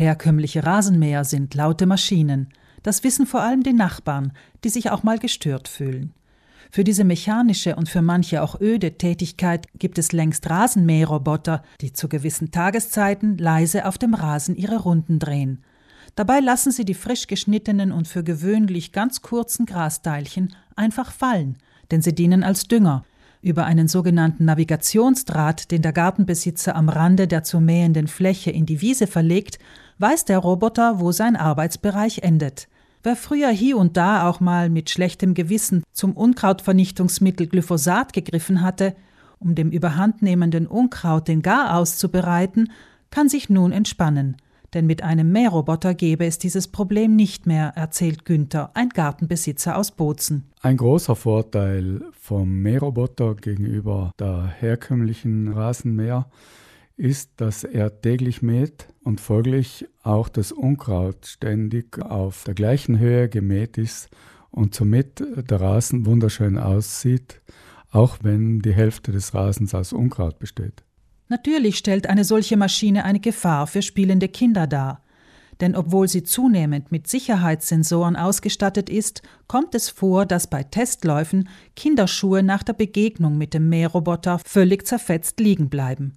Herkömmliche Rasenmäher sind laute Maschinen. Das wissen vor allem die Nachbarn, die sich auch mal gestört fühlen. Für diese mechanische und für manche auch öde Tätigkeit gibt es längst Rasenmäherroboter, die zu gewissen Tageszeiten leise auf dem Rasen ihre Runden drehen. Dabei lassen sie die frisch geschnittenen und für gewöhnlich ganz kurzen Grasteilchen einfach fallen, denn sie dienen als Dünger. Über einen sogenannten Navigationsdraht, den der Gartenbesitzer am Rande der zu mähenden Fläche in die Wiese verlegt, weiß der Roboter, wo sein Arbeitsbereich endet. Wer früher hier und da auch mal mit schlechtem Gewissen zum Unkrautvernichtungsmittel Glyphosat gegriffen hatte, um dem überhandnehmenden Unkraut den Gar auszubereiten, kann sich nun entspannen. Denn mit einem Mähroboter gäbe es dieses Problem nicht mehr, erzählt Günther, ein Gartenbesitzer aus Bozen. Ein großer Vorteil vom Mähroboter gegenüber der herkömmlichen Rasenmäher ist, dass er täglich mäht und folglich auch das Unkraut ständig auf der gleichen Höhe gemäht ist und somit der Rasen wunderschön aussieht, auch wenn die Hälfte des Rasens aus Unkraut besteht. Natürlich stellt eine solche Maschine eine Gefahr für spielende Kinder dar. Denn obwohl sie zunehmend mit Sicherheitssensoren ausgestattet ist, kommt es vor, dass bei Testläufen Kinderschuhe nach der Begegnung mit dem Mähroboter völlig zerfetzt liegen bleiben.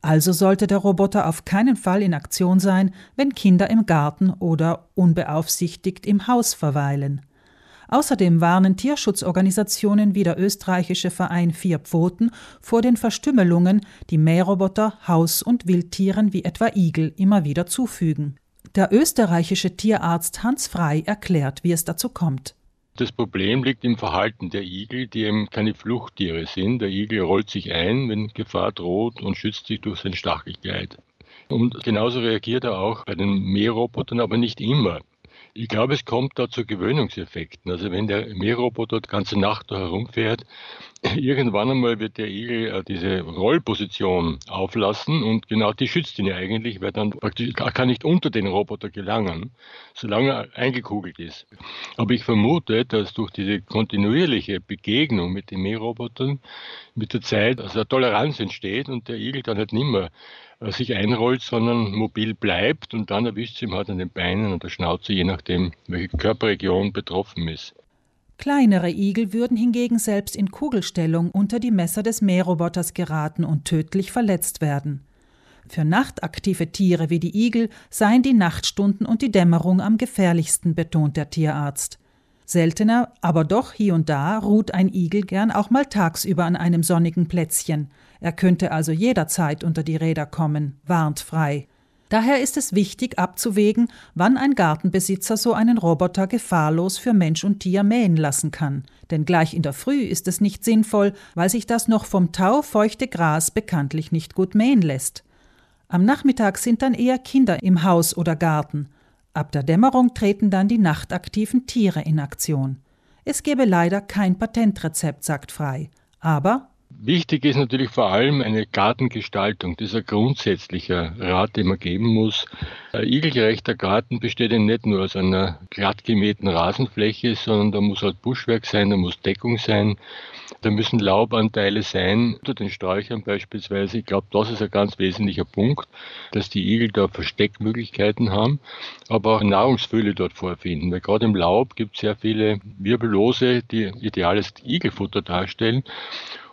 Also sollte der Roboter auf keinen Fall in Aktion sein, wenn Kinder im Garten oder unbeaufsichtigt im Haus verweilen. Außerdem warnen Tierschutzorganisationen wie der österreichische Verein Vier Pfoten vor den Verstümmelungen, die Mähroboter Haus- und Wildtieren wie etwa Igel immer wieder zufügen. Der österreichische Tierarzt Hans Frei erklärt, wie es dazu kommt. Das Problem liegt im Verhalten der Igel, die eben keine Fluchttiere sind. Der Igel rollt sich ein, wenn Gefahr droht und schützt sich durch sein Stachelkleid. Und genauso reagiert er auch bei den Mährobotern, aber nicht immer. Ich glaube, es kommt da zu Gewöhnungseffekten. Also wenn der Mähroboter die ganze Nacht da herumfährt, irgendwann einmal wird der Igel äh, diese Rollposition auflassen und genau die schützt ihn ja eigentlich, weil dann praktisch er kann nicht unter den Roboter gelangen, solange er eingekugelt ist. Aber ich vermute, dass durch diese kontinuierliche Begegnung mit den Mährobotern mit der Zeit also eine Toleranz entsteht und der Igel dann halt nicht mehr äh, sich einrollt, sondern mobil bleibt und dann erwischt sie ihm halt an den Beinen und der Schnauze, je nachdem, welche Körperregion betroffen ist. Kleinere Igel würden hingegen selbst in Kugelstellung unter die Messer des Mähroboters geraten und tödlich verletzt werden. Für nachtaktive Tiere wie die Igel seien die Nachtstunden und die Dämmerung am gefährlichsten, betont der Tierarzt. Seltener, aber doch hier und da ruht ein Igel gern auch mal tagsüber an einem sonnigen Plätzchen. Er könnte also jederzeit unter die Räder kommen, warnt frei. Daher ist es wichtig abzuwägen, wann ein Gartenbesitzer so einen Roboter gefahrlos für Mensch und Tier mähen lassen kann. Denn gleich in der Früh ist es nicht sinnvoll, weil sich das noch vom Tau feuchte Gras bekanntlich nicht gut mähen lässt. Am Nachmittag sind dann eher Kinder im Haus oder Garten. Ab der Dämmerung treten dann die nachtaktiven Tiere in Aktion. Es gäbe leider kein Patentrezept, sagt Frei. Aber Wichtig ist natürlich vor allem eine Gartengestaltung. Das ist ein grundsätzlicher Rat, den man geben muss. Ein igelgerechter Garten besteht ja nicht nur aus einer glatt gemähten Rasenfläche, sondern da muss halt Buschwerk sein, da muss Deckung sein, da müssen Laubanteile sein, unter den Sträuchern beispielsweise. Ich glaube, das ist ein ganz wesentlicher Punkt, dass die Igel da Versteckmöglichkeiten haben, aber auch Nahrungsfülle dort vorfinden. Weil gerade im Laub gibt es sehr viele Wirbellose, die ideales Igelfutter darstellen.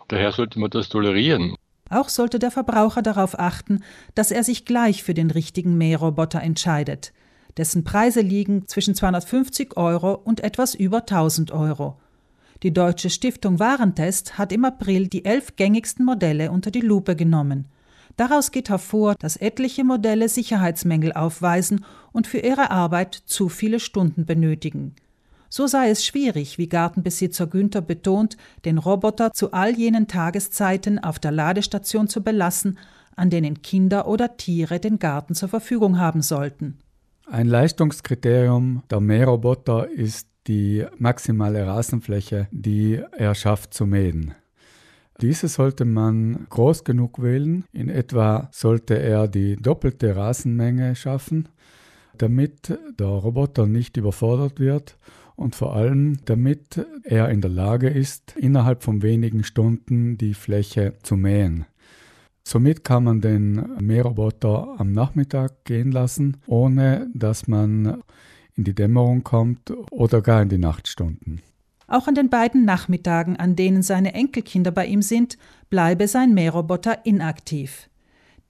Daher sollte man das tolerieren. Auch sollte der Verbraucher darauf achten, dass er sich gleich für den richtigen Mähroboter entscheidet. Dessen Preise liegen zwischen 250 Euro und etwas über 1000 Euro. Die Deutsche Stiftung Warentest hat im April die elf gängigsten Modelle unter die Lupe genommen. Daraus geht hervor, dass etliche Modelle Sicherheitsmängel aufweisen und für ihre Arbeit zu viele Stunden benötigen. So sei es schwierig, wie Gartenbesitzer Günther betont, den Roboter zu all jenen Tageszeiten auf der Ladestation zu belassen, an denen Kinder oder Tiere den Garten zur Verfügung haben sollten. Ein Leistungskriterium der Mähroboter ist die maximale Rasenfläche, die er schafft zu mähen. Diese sollte man groß genug wählen. In etwa sollte er die doppelte Rasenmenge schaffen, damit der Roboter nicht überfordert wird und vor allem damit er in der Lage ist, innerhalb von wenigen Stunden die Fläche zu mähen. Somit kann man den Mähroboter am Nachmittag gehen lassen, ohne dass man in die Dämmerung kommt oder gar in die Nachtstunden. Auch an den beiden Nachmittagen, an denen seine Enkelkinder bei ihm sind, bleibe sein Mähroboter inaktiv.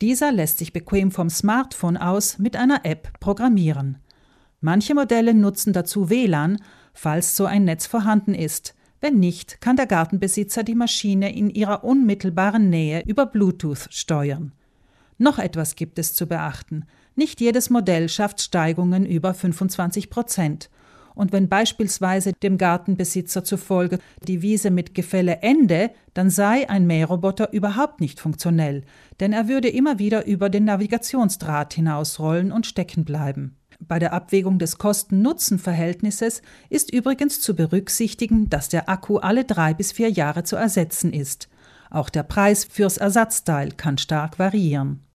Dieser lässt sich bequem vom Smartphone aus mit einer App programmieren. Manche Modelle nutzen dazu WLAN, falls so ein Netz vorhanden ist. Wenn nicht, kann der Gartenbesitzer die Maschine in ihrer unmittelbaren Nähe über Bluetooth steuern. Noch etwas gibt es zu beachten. Nicht jedes Modell schafft Steigungen über 25 Prozent. Und wenn beispielsweise dem Gartenbesitzer zufolge die Wiese mit Gefälle ende, dann sei ein Mähroboter überhaupt nicht funktionell, denn er würde immer wieder über den Navigationsdraht hinausrollen und stecken bleiben. Bei der Abwägung des Kosten-Nutzen-Verhältnisses ist übrigens zu berücksichtigen, dass der Akku alle drei bis vier Jahre zu ersetzen ist. Auch der Preis fürs Ersatzteil kann stark variieren.